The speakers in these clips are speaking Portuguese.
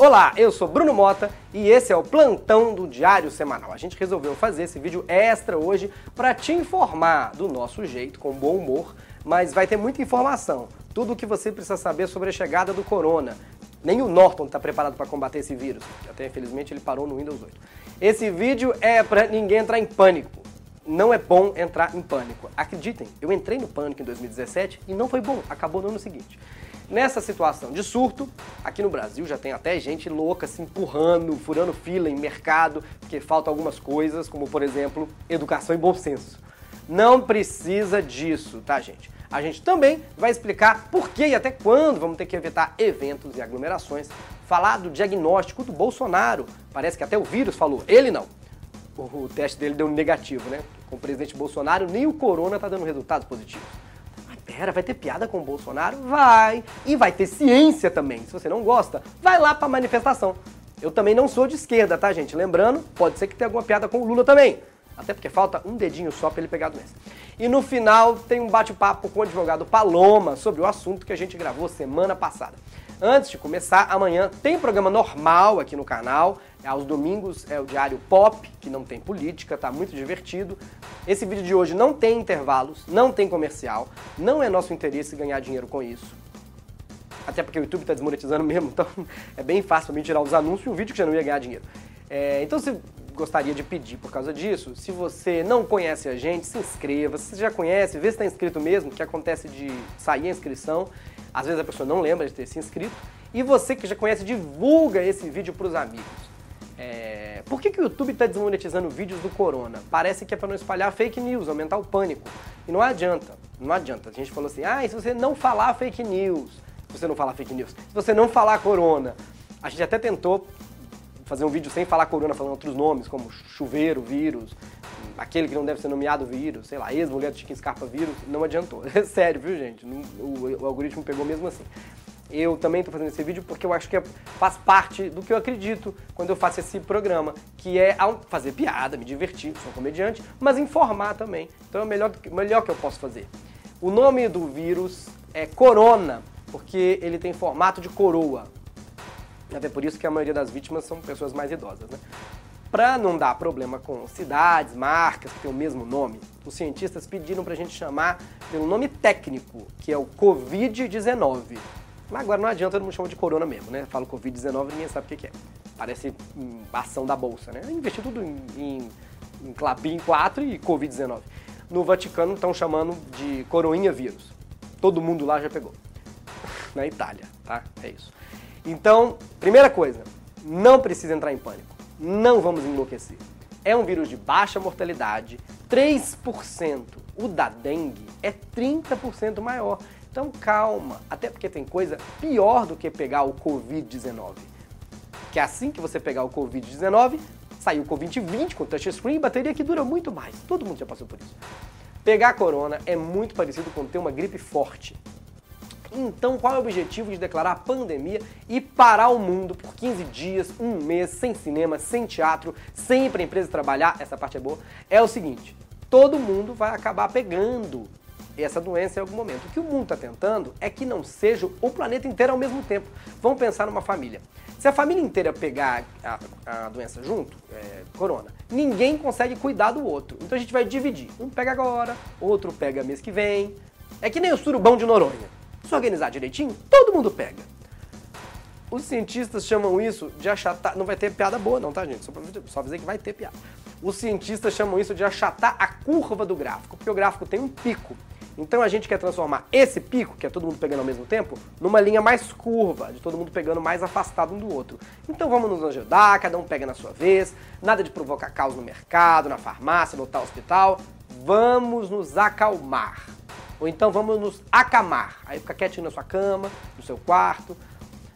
Olá, eu sou Bruno Mota e esse é o plantão do Diário Semanal. A gente resolveu fazer esse vídeo extra hoje para te informar do nosso jeito, com bom humor, mas vai ter muita informação. Tudo o que você precisa saber sobre a chegada do corona. Nem o Norton está preparado para combater esse vírus. Até infelizmente ele parou no Windows 8. Esse vídeo é para ninguém entrar em pânico. Não é bom entrar em pânico. Acreditem, eu entrei no pânico em 2017 e não foi bom. Acabou no ano seguinte. Nessa situação de surto, aqui no Brasil já tem até gente louca se empurrando, furando fila em mercado, porque faltam algumas coisas, como por exemplo, educação e bom senso. Não precisa disso, tá, gente? A gente também vai explicar por que e até quando vamos ter que evitar eventos e aglomerações, falar do diagnóstico do Bolsonaro. Parece que até o vírus falou, ele não. O teste dele deu negativo, né? Com o presidente Bolsonaro, nem o corona tá dando resultados positivos. Pera, vai ter piada com o Bolsonaro? Vai. E vai ter ciência também. Se você não gosta, vai lá pra manifestação. Eu também não sou de esquerda, tá, gente? Lembrando, pode ser que tenha alguma piada com o Lula também. Até porque falta um dedinho só para ele pegar a doença. E no final tem um bate-papo com o advogado Paloma sobre o assunto que a gente gravou semana passada. Antes de começar, amanhã tem programa normal aqui no canal. Aos domingos é o Diário Pop, que não tem política, tá muito divertido. Esse vídeo de hoje não tem intervalos, não tem comercial, não é nosso interesse ganhar dinheiro com isso. Até porque o YouTube está desmonetizando mesmo, então é bem fácil para mim tirar os anúncios e um vídeo que já não ia ganhar dinheiro. É, então, se gostaria de pedir por causa disso, se você não conhece a gente, se inscreva. Se você já conhece, vê se está inscrito mesmo, que acontece de sair a inscrição. Às vezes a pessoa não lembra de ter se inscrito. E você que já conhece, divulga esse vídeo para os amigos. É... Por que, que o YouTube está desmonetizando vídeos do corona? Parece que é para não espalhar fake news, aumentar o pânico. E não adianta, não adianta. A gente falou assim, ah, e se você não falar fake news, se você não falar fake news, se você não falar corona, a gente até tentou fazer um vídeo sem falar corona, falando outros nomes, como chuveiro, vírus, aquele que não deve ser nomeado vírus, sei lá, ex-mulher do Chiquinho Scarpa vírus, não adiantou. É sério, viu, gente? O, o algoritmo pegou mesmo assim. Eu também estou fazendo esse vídeo porque eu acho que é, faz parte do que eu acredito quando eu faço esse programa, que é fazer piada, me divertir, sou comediante, mas informar também. Então é o melhor, melhor que eu posso fazer. O nome do vírus é Corona, porque ele tem formato de coroa. Até por isso que a maioria das vítimas são pessoas mais idosas. Né? Para não dar problema com cidades, marcas que têm o mesmo nome, os cientistas pediram para a gente chamar pelo nome técnico, que é o Covid-19. Mas agora não adianta, todo mundo chama de corona mesmo, né? Fala Covid-19 ninguém sabe o que é. Parece ação da bolsa, né? Investir tudo em, em, em Clapin 4 e Covid-19. No Vaticano estão chamando de coroinha vírus. Todo mundo lá já pegou. Na Itália, tá? É isso. Então, primeira coisa, não precisa entrar em pânico. Não vamos enlouquecer. É um vírus de baixa mortalidade, 3%. O da dengue é 30% maior. Então calma, até porque tem coisa pior do que pegar o Covid-19. Que assim que você pegar o Covid-19, saiu o Covid-20 com touchscreen e bateria que dura muito mais. Todo mundo já passou por isso. Pegar corona é muito parecido com ter uma gripe forte. Então, qual é o objetivo de declarar a pandemia e parar o mundo por 15 dias, um mês, sem cinema, sem teatro, sem ir pra empresa trabalhar? Essa parte é boa. É o seguinte: todo mundo vai acabar pegando essa doença em algum momento. O que o mundo está tentando é que não seja o planeta inteiro ao mesmo tempo. Vamos pensar numa família. Se a família inteira pegar a, a doença junto, é, corona, ninguém consegue cuidar do outro. Então a gente vai dividir. Um pega agora, outro pega mês que vem. É que nem o surubão de Noronha. Se organizar direitinho, todo mundo pega. Os cientistas chamam isso de achatar. Não vai ter piada boa, não, tá, gente? Só, pra, só dizer que vai ter piada. Os cientistas chamam isso de achatar a curva do gráfico, porque o gráfico tem um pico. Então a gente quer transformar esse pico, que é todo mundo pegando ao mesmo tempo, numa linha mais curva, de todo mundo pegando mais afastado um do outro. Então vamos nos ajudar, cada um pega na sua vez, nada de provocar caos no mercado, na farmácia, no tal hospital. Vamos nos acalmar. Ou então vamos nos acamar. Aí fica quietinho na sua cama, no seu quarto.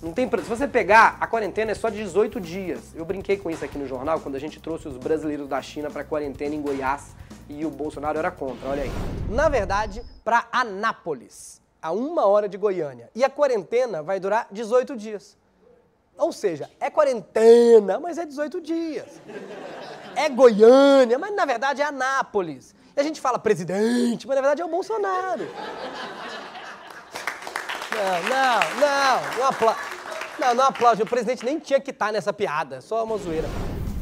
Não tem, se você pegar, a quarentena é só de 18 dias. Eu brinquei com isso aqui no jornal quando a gente trouxe os brasileiros da China para quarentena em Goiás e o Bolsonaro era contra. Olha aí. Na verdade, para Anápolis, a uma hora de Goiânia. E a quarentena vai durar 18 dias. Ou seja, é quarentena, mas é 18 dias. É Goiânia, mas na verdade é Anápolis. E a gente fala presidente, mas na verdade é o Bolsonaro. Não, não, não, não apla... Não, não aplaude. O presidente nem tinha que estar nessa piada. Só uma zoeira.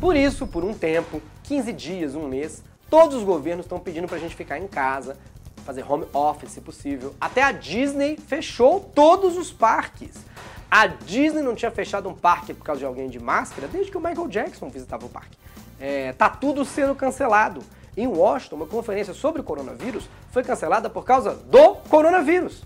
Por isso, por um tempo, 15 dias, um mês, todos os governos estão pedindo pra gente ficar em casa, fazer home office, se possível. Até a Disney fechou todos os parques. A Disney não tinha fechado um parque por causa de alguém de máscara desde que o Michael Jackson visitava o parque. É, tá tudo sendo cancelado. Em Washington, uma conferência sobre o coronavírus foi cancelada por causa do coronavírus.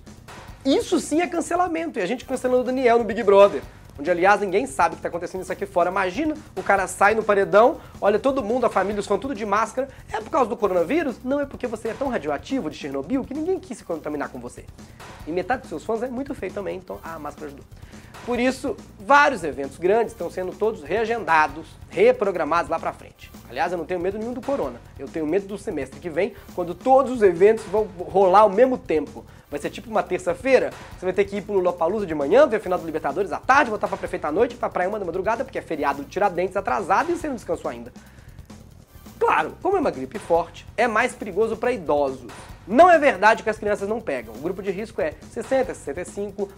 Isso sim é cancelamento. E a gente cancelando o Daniel no Big Brother. Onde, aliás, ninguém sabe o que está acontecendo isso aqui fora. Imagina, o cara sai no paredão, olha todo mundo, a família, os fãs, tudo de máscara. É por causa do coronavírus? Não, é porque você é tão radioativo de Chernobyl que ninguém quis se contaminar com você. E metade dos seus fãs é muito feio também, então a máscara ajudou. Por isso, vários eventos grandes estão sendo todos reagendados, reprogramados lá para frente. Aliás, eu não tenho medo nenhum do corona. Eu tenho medo do semestre que vem, quando todos os eventos vão rolar ao mesmo tempo. Vai ser tipo uma terça-feira, você vai ter que ir pro Lollapalooza de manhã, ver o final do Libertadores à tarde, voltar pra prefeita à noite, pra praia uma da madrugada, porque é feriado de Tiradentes atrasado e você não descansou ainda. Claro, como é uma gripe forte, é mais perigoso para idosos. Não é verdade que as crianças não pegam. O grupo de risco é 60, 65.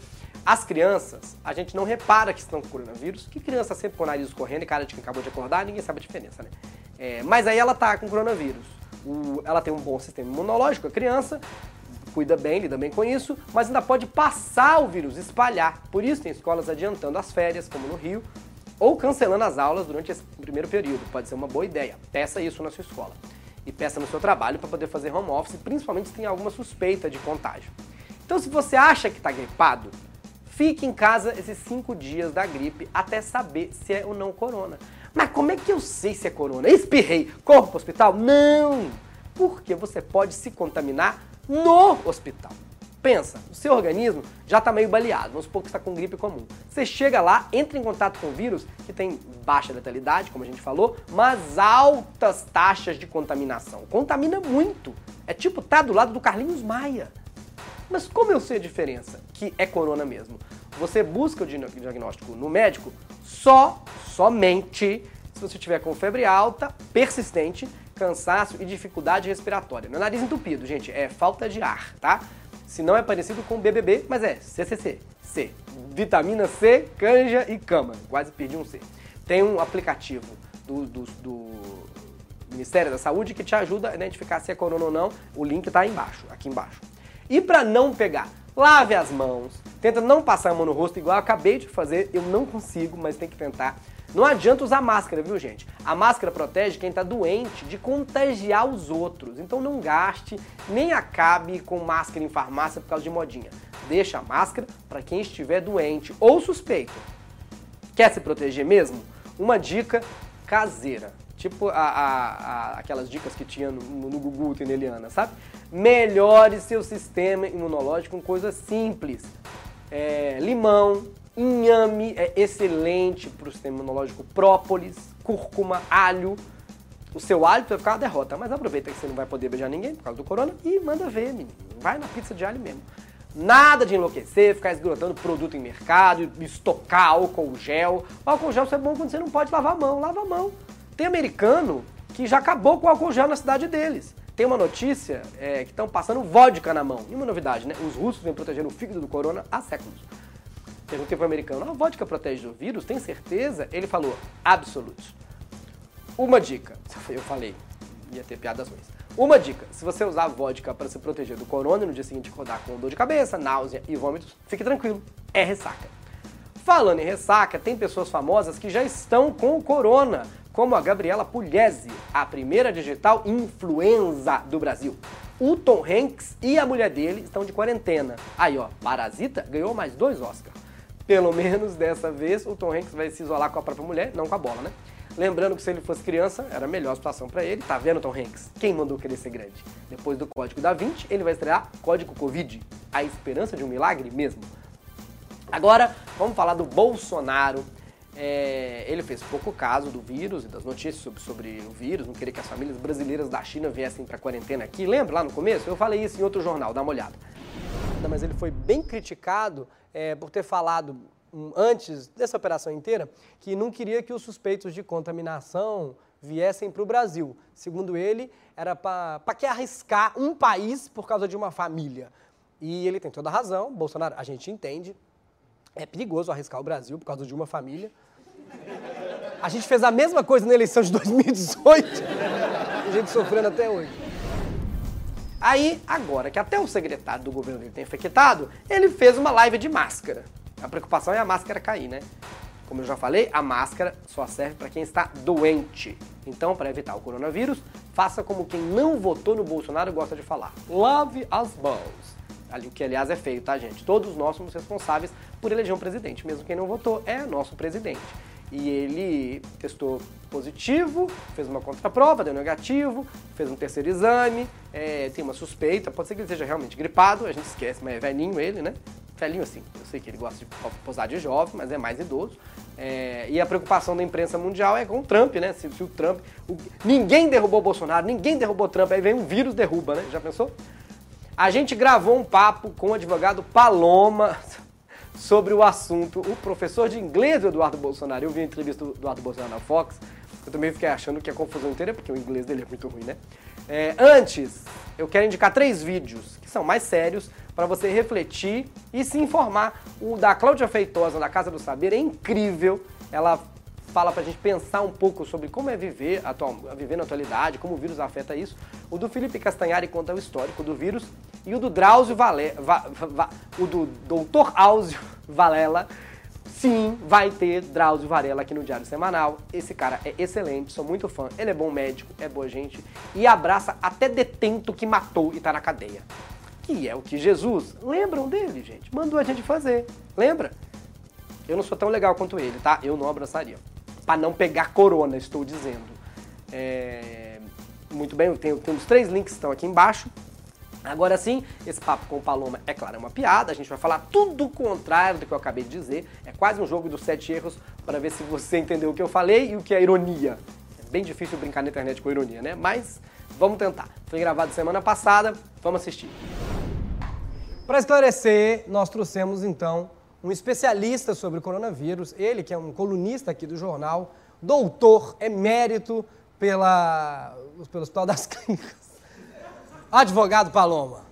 As crianças, a gente não repara que estão com coronavírus, que criança sempre com o nariz correndo e cara de quem acabou de acordar, ninguém sabe a diferença, né? É, mas aí ela tá com coronavírus. O, ela tem um bom sistema imunológico, a criança, cuida bem, lida bem com isso, mas ainda pode passar o vírus, espalhar. Por isso tem escolas adiantando as férias, como no Rio, ou cancelando as aulas durante esse primeiro período. Pode ser uma boa ideia. Peça isso na sua escola. E peça no seu trabalho para poder fazer home office, principalmente se tem alguma suspeita de contágio. Então, se você acha que está gripado, Fique em casa esses cinco dias da gripe até saber se é ou não corona. Mas como é que eu sei se é corona? Espirrei, corro para o hospital? Não! Porque você pode se contaminar no hospital. Pensa, o seu organismo já está meio baleado, vamos supor que está com gripe comum. Você chega lá, entra em contato com o vírus, que tem baixa letalidade, como a gente falou, mas altas taxas de contaminação. Contamina muito. É tipo tá do lado do Carlinhos Maia. Mas como eu sei a diferença que é corona mesmo? Você busca o diagnóstico no médico só, somente, se você tiver com febre alta, persistente, cansaço e dificuldade respiratória. É nariz entupido, gente, é falta de ar, tá? Se não é parecido com BBB, mas é CCC, C. Vitamina C, canja e cama. Quase perdi um C. Tem um aplicativo do, do, do Ministério da Saúde que te ajuda a identificar se é corona ou não. O link está embaixo, aqui embaixo. E para não pegar, lave as mãos, tenta não passar a mão no rosto igual eu acabei de fazer, eu não consigo, mas tem que tentar. Não adianta usar máscara, viu, gente? A máscara protege quem está doente de contagiar os outros. Então não gaste, nem acabe com máscara em farmácia por causa de modinha. Deixa a máscara para quem estiver doente ou suspeito. Quer se proteger mesmo? Uma dica caseira. Tipo a, a, a, aquelas dicas que tinha no, no Google Teneliana, sabe? Melhore seu sistema imunológico com coisas simples. É, limão, inhame é excelente para o sistema imunológico. Própolis, cúrcuma, alho. O seu hálito vai ficar uma derrota, mas aproveita que você não vai poder beijar ninguém por causa do corona e manda ver, menino. Vai na pizza de alho mesmo. Nada de enlouquecer, ficar esgotando produto em mercado, estocar álcool gel. O álcool gel é bom quando você não pode lavar a mão. Lava a mão. Tem americano que já acabou com o álcool gel na cidade deles. Tem uma notícia é, que estão passando vodka na mão. E uma novidade, né? Os russos vêm protegendo o fígado do corona há séculos. Perguntei para o americano, a vodka protege do vírus? Tem certeza? Ele falou, absolute. Uma dica. Eu falei, ia ter piadas ruins. Uma dica, se você usar vodka para se proteger do corona e no dia seguinte acordar com dor de cabeça, náusea e vômitos, fique tranquilo, é ressaca. Falando em ressaca, tem pessoas famosas que já estão com o corona como a Gabriela Pugliese, a primeira digital influenza do Brasil. O Tom Hanks e a mulher dele estão de quarentena. Aí, ó, Parasita ganhou mais dois Oscars. Pelo menos dessa vez o Tom Hanks vai se isolar com a própria mulher, não com a bola, né? Lembrando que se ele fosse criança, era a melhor situação para ele. Tá vendo, Tom Hanks? Quem mandou querer ser grande? Depois do Código da 20, ele vai estrear Código Covid. A esperança de um milagre mesmo. Agora, vamos falar do Bolsonaro é, ele fez pouco caso do vírus e das notícias sobre, sobre o vírus, não queria que as famílias brasileiras da China viessem para quarentena aqui. Lembra lá no começo? Eu falei isso em outro jornal, dá uma olhada. Mas ele foi bem criticado é, por ter falado um, antes dessa operação inteira que não queria que os suspeitos de contaminação viessem para o Brasil. Segundo ele, era para que arriscar um país por causa de uma família. E ele tem toda a razão, Bolsonaro, a gente entende, É perigoso arriscar o Brasil por causa de uma família. A gente fez a mesma coisa na eleição de 2018. A gente sofrendo até hoje. Aí, agora que até o secretário do governo dele tem infectado, ele fez uma live de máscara. A preocupação é a máscara cair, né? Como eu já falei, a máscara só serve para quem está doente. Então, para evitar o coronavírus, faça como quem não votou no Bolsonaro gosta de falar: lave as mãos. O que, aliás, é feio, tá, gente? Todos nós somos responsáveis por eleger um presidente. Mesmo quem não votou é nosso presidente. E ele testou positivo, fez uma contraprova, deu negativo, fez um terceiro exame, é, tem uma suspeita, pode ser que ele seja realmente gripado, a gente esquece, mas é velhinho ele, né? Velhinho assim, eu sei que ele gosta de posar de jovem, mas é mais idoso. É, e a preocupação da imprensa mundial é com o Trump, né? Se, se o Trump. O, ninguém derrubou o Bolsonaro, ninguém derrubou o Trump, aí vem um vírus derruba, né? Já pensou? A gente gravou um papo com o advogado Paloma sobre o assunto. O professor de inglês do Eduardo Bolsonaro, eu vi a entrevista do Eduardo Bolsonaro na Fox, eu também fiquei achando que a confusão inteira porque o inglês dele é muito ruim, né? É, antes, eu quero indicar três vídeos que são mais sérios para você refletir e se informar. O da Cláudia Feitosa, da Casa do Saber, é incrível. Ela fala pra gente pensar um pouco sobre como é viver, atual, viver na atualidade, como o vírus afeta isso. O do Felipe Castanhari conta o histórico do vírus e o do Drauzio Vale, va, va, o do Dr. Áuzio Valela. Sim, vai ter Drauzio Varela aqui no Diário Semanal. Esse cara é excelente, sou muito fã. Ele é bom médico, é boa gente e abraça até detento que matou e tá na cadeia. Que é o que Jesus, lembram dele, gente? Mandou a gente fazer. Lembra? Eu não sou tão legal quanto ele, tá? Eu não abraçaria para não pegar corona, estou dizendo. É, muito bem, tem, tem os três links que estão aqui embaixo. Agora sim, esse papo com o Paloma, é claro, é uma piada, a gente vai falar tudo o contrário do que eu acabei de dizer. É quase um jogo dos sete erros para ver se você entendeu o que eu falei e o que é ironia. É bem difícil brincar na internet com ironia, né? Mas vamos tentar. Foi gravado semana passada, vamos assistir. Para esclarecer, nós trouxemos então um especialista sobre o coronavírus, ele que é um colunista aqui do jornal, doutor emérito pela, pelo Hospital das Clínicas. Advogado Paloma.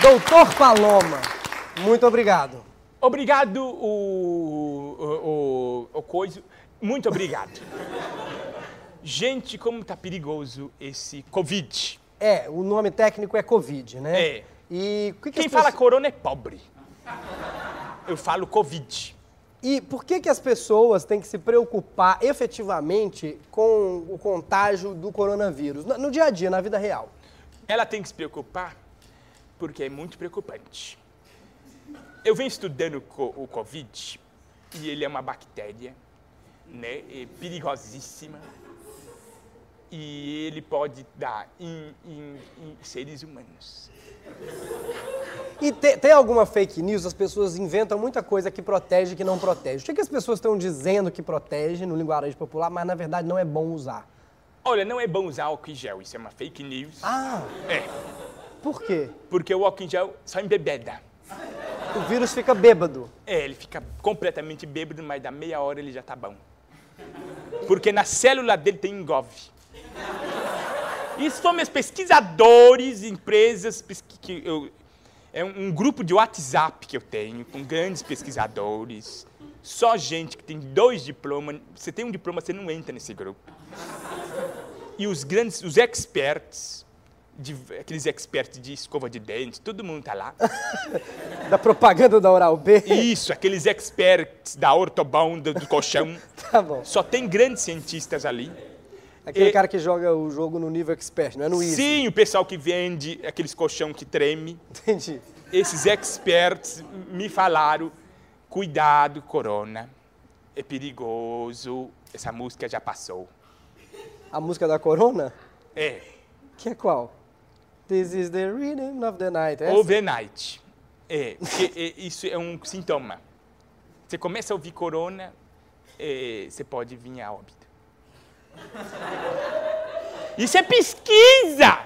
Doutor Paloma, muito obrigado. Obrigado, o, o, o, o coisa. Muito obrigado. Gente, como tá perigoso esse Covid. É, o nome técnico é Covid, né? É. E que que Quem fala pessoas... corona é pobre. Eu falo Covid. E por que, que as pessoas têm que se preocupar efetivamente com o contágio do coronavírus, no, no dia a dia, na vida real? Ela tem que se preocupar porque é muito preocupante. Eu venho estudando o Covid e ele é uma bactéria, né, é perigosíssima e ele pode dar em, em, em seres humanos. E te, tem alguma fake news? As pessoas inventam muita coisa que protege e que não protege. O que, é que as pessoas estão dizendo que protege no linguagem popular, mas na verdade não é bom usar? Olha, não é bom usar álcool em gel, isso é uma fake news. Ah! É. Por quê? Porque o álcool em gel só embebeda. O vírus fica bêbado. É, ele fica completamente bêbado, mas da meia hora ele já tá bom. Porque na célula dele tem engove. Isso foram meus pesquisadores, empresas que eu, é um, grupo de WhatsApp que eu tenho com grandes pesquisadores, só gente que tem dois diplomas. Você tem um diploma, você não entra nesse grupo. E os grandes, os experts, de, aqueles experts de escova de dente, todo mundo tá lá. da propaganda da Oral B? Isso, aqueles experts da ortobão do, do colchão. tá bom. Só tem grandes cientistas ali. Aquele e... cara que joga o jogo no nível expert, não é no easy. Sim, o pessoal que vende aqueles colchão que treme. Entendi. Esses experts me falaram, cuidado, corona, é perigoso, essa música já passou. A música da corona? É. Que é qual? This is the rhythm of the night. É Overnight. É, porque é, isso é um sintoma. Você começa a ouvir corona, é, você pode vir a óbito. Isso é pesquisa!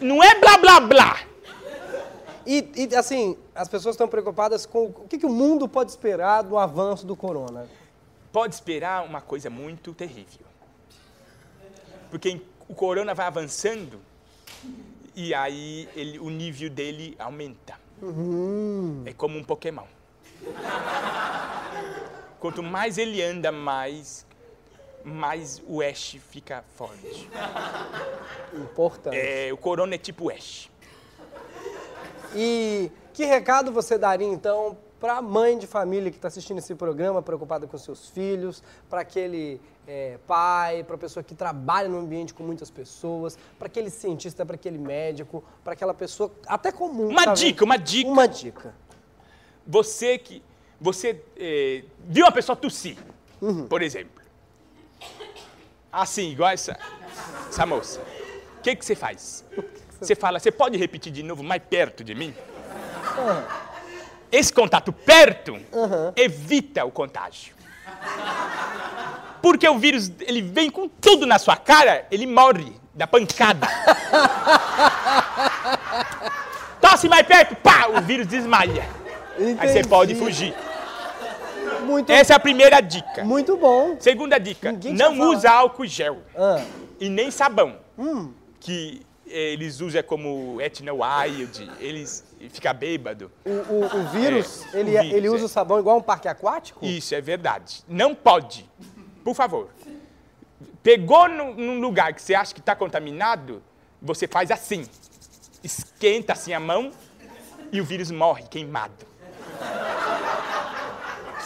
Não é blá blá blá! E, e assim, as pessoas estão preocupadas com o que, que o mundo pode esperar do avanço do corona. Pode esperar uma coisa muito terrível. Porque o corona vai avançando e aí ele, o nível dele aumenta. Uhum. É como um Pokémon. Quanto mais ele anda, mais, mais o Ash fica forte. Importante. É, o Corona é tipo Ash. E que recado você daria então para a mãe de família que está assistindo esse programa, preocupada com seus filhos, para aquele é, pai, para a pessoa que trabalha no ambiente com muitas pessoas, para aquele cientista, para aquele médico, para aquela pessoa até comum. Uma tá dica, vendo? uma dica. Uma dica. Você que. Você é, viu uma pessoa tossir, Uhum. por exemplo. Assim, igual essa, essa moça. O que, que você faz? Você fala, você pode repetir de novo mais perto de mim? Ah, Esse contato perto Uhum. evita o contágio. Porque o vírus, ele vem com tudo na sua cara, ele morre da pancada. Tosse mais perto, pá, o vírus desmaia. Aí você entendi. pode fugir. Muito, Essa é a primeira dica. muito bom. Segunda dica, Ninguém não usa álcool gel Ah, e nem sabão. hum, Que eles usam como ethyl wild, eles ficam bêbado. o, o- o vírus, É, ele, o vírus, ele usa é. o sabão igual um parque aquático? Isso é verdade. Não pode. Por favor. Pegou num, num lugar que você acha que está contaminado, você faz assim. Esquenta assim a mão e o vírus morre queimado.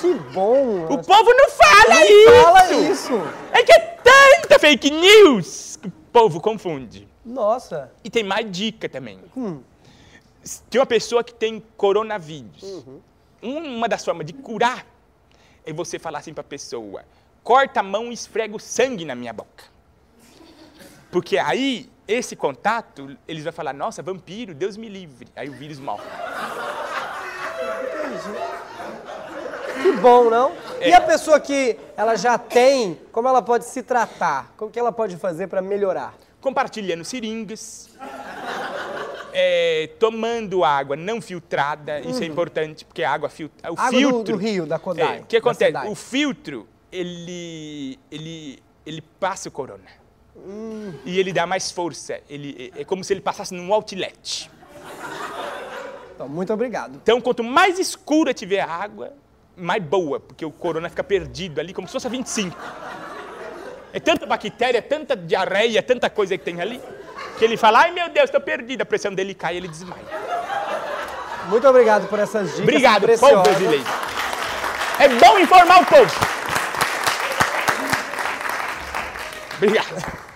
Que bom! O povo não fala Não isso! fala isso! É que é tanta fake news que o povo confunde. Nossa! E tem mais dica também. Hum. Tem uma pessoa que tem coronavírus. Uma das formas de curar é você falar assim para a pessoa: corta a mão e esfrega o sangue na minha boca. Porque aí, esse contato, eles vão falar: nossa, vampiro, Deus me livre. Aí o vírus morre. Que bom, não? E É. a pessoa que ela já tem, como ela pode se tratar? Como que ela pode fazer para melhorar? Compartilhando seringas. é, tomando água não filtrada, isso é importante, porque a água filtra. O Água do- filtro, do rio, da Kodai, É, o que da acontece? O filtro, ele, ele, ele passa o corona. Hum. E ele dá mais força. Ele, é é como se ele passasse num outlet. Então, muito obrigado. Então, quanto mais escura tiver a água, mais boa, porque o corona fica perdido ali, como se fosse a 25. É tanta bactéria, tanta diarreia, tanta coisa que tem ali, que ele fala, ai meu Deus, estou perdido. A pressão dele cai e ele desmaia. Muito obrigado por essas dicas Obrigado, povo brasileiro. É bom informar o povo. Obrigado.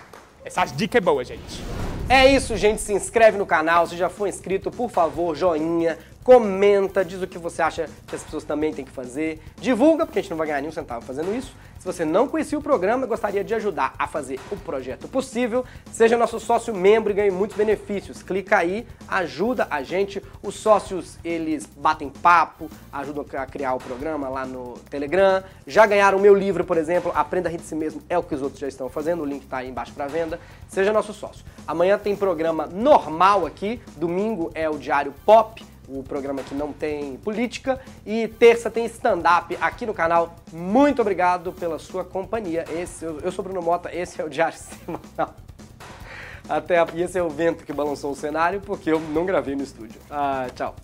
Essas dicas é boa, gente. É isso, gente. Se inscreve no canal. Se já for inscrito, por favor, joinha. Comenta, diz o que você acha que as pessoas também têm que fazer. Divulga, porque a gente não vai ganhar nenhum centavo fazendo isso. Se você não conhecia o programa e gostaria de ajudar a fazer o projeto possível, seja nosso sócio membro e ganhe muitos benefícios. Clica aí, ajuda a gente. Os sócios, eles batem papo, ajudam a criar o programa lá no Telegram. Já ganharam o meu livro, por exemplo, Aprenda a Rir de Si Mesmo, é o que os outros já estão fazendo. O link tá aí embaixo para venda. Seja nosso sócio. Amanhã tem programa normal aqui. Domingo é o Diário Pop o programa que não tem política. E terça tem stand-up aqui no canal. Muito obrigado pela sua companhia. Esse, eu, eu sou Bruno Mota, esse é o Diário Semanal. Até e esse é o vento que balançou o cenário, porque eu não gravei no estúdio. Ah, tchau.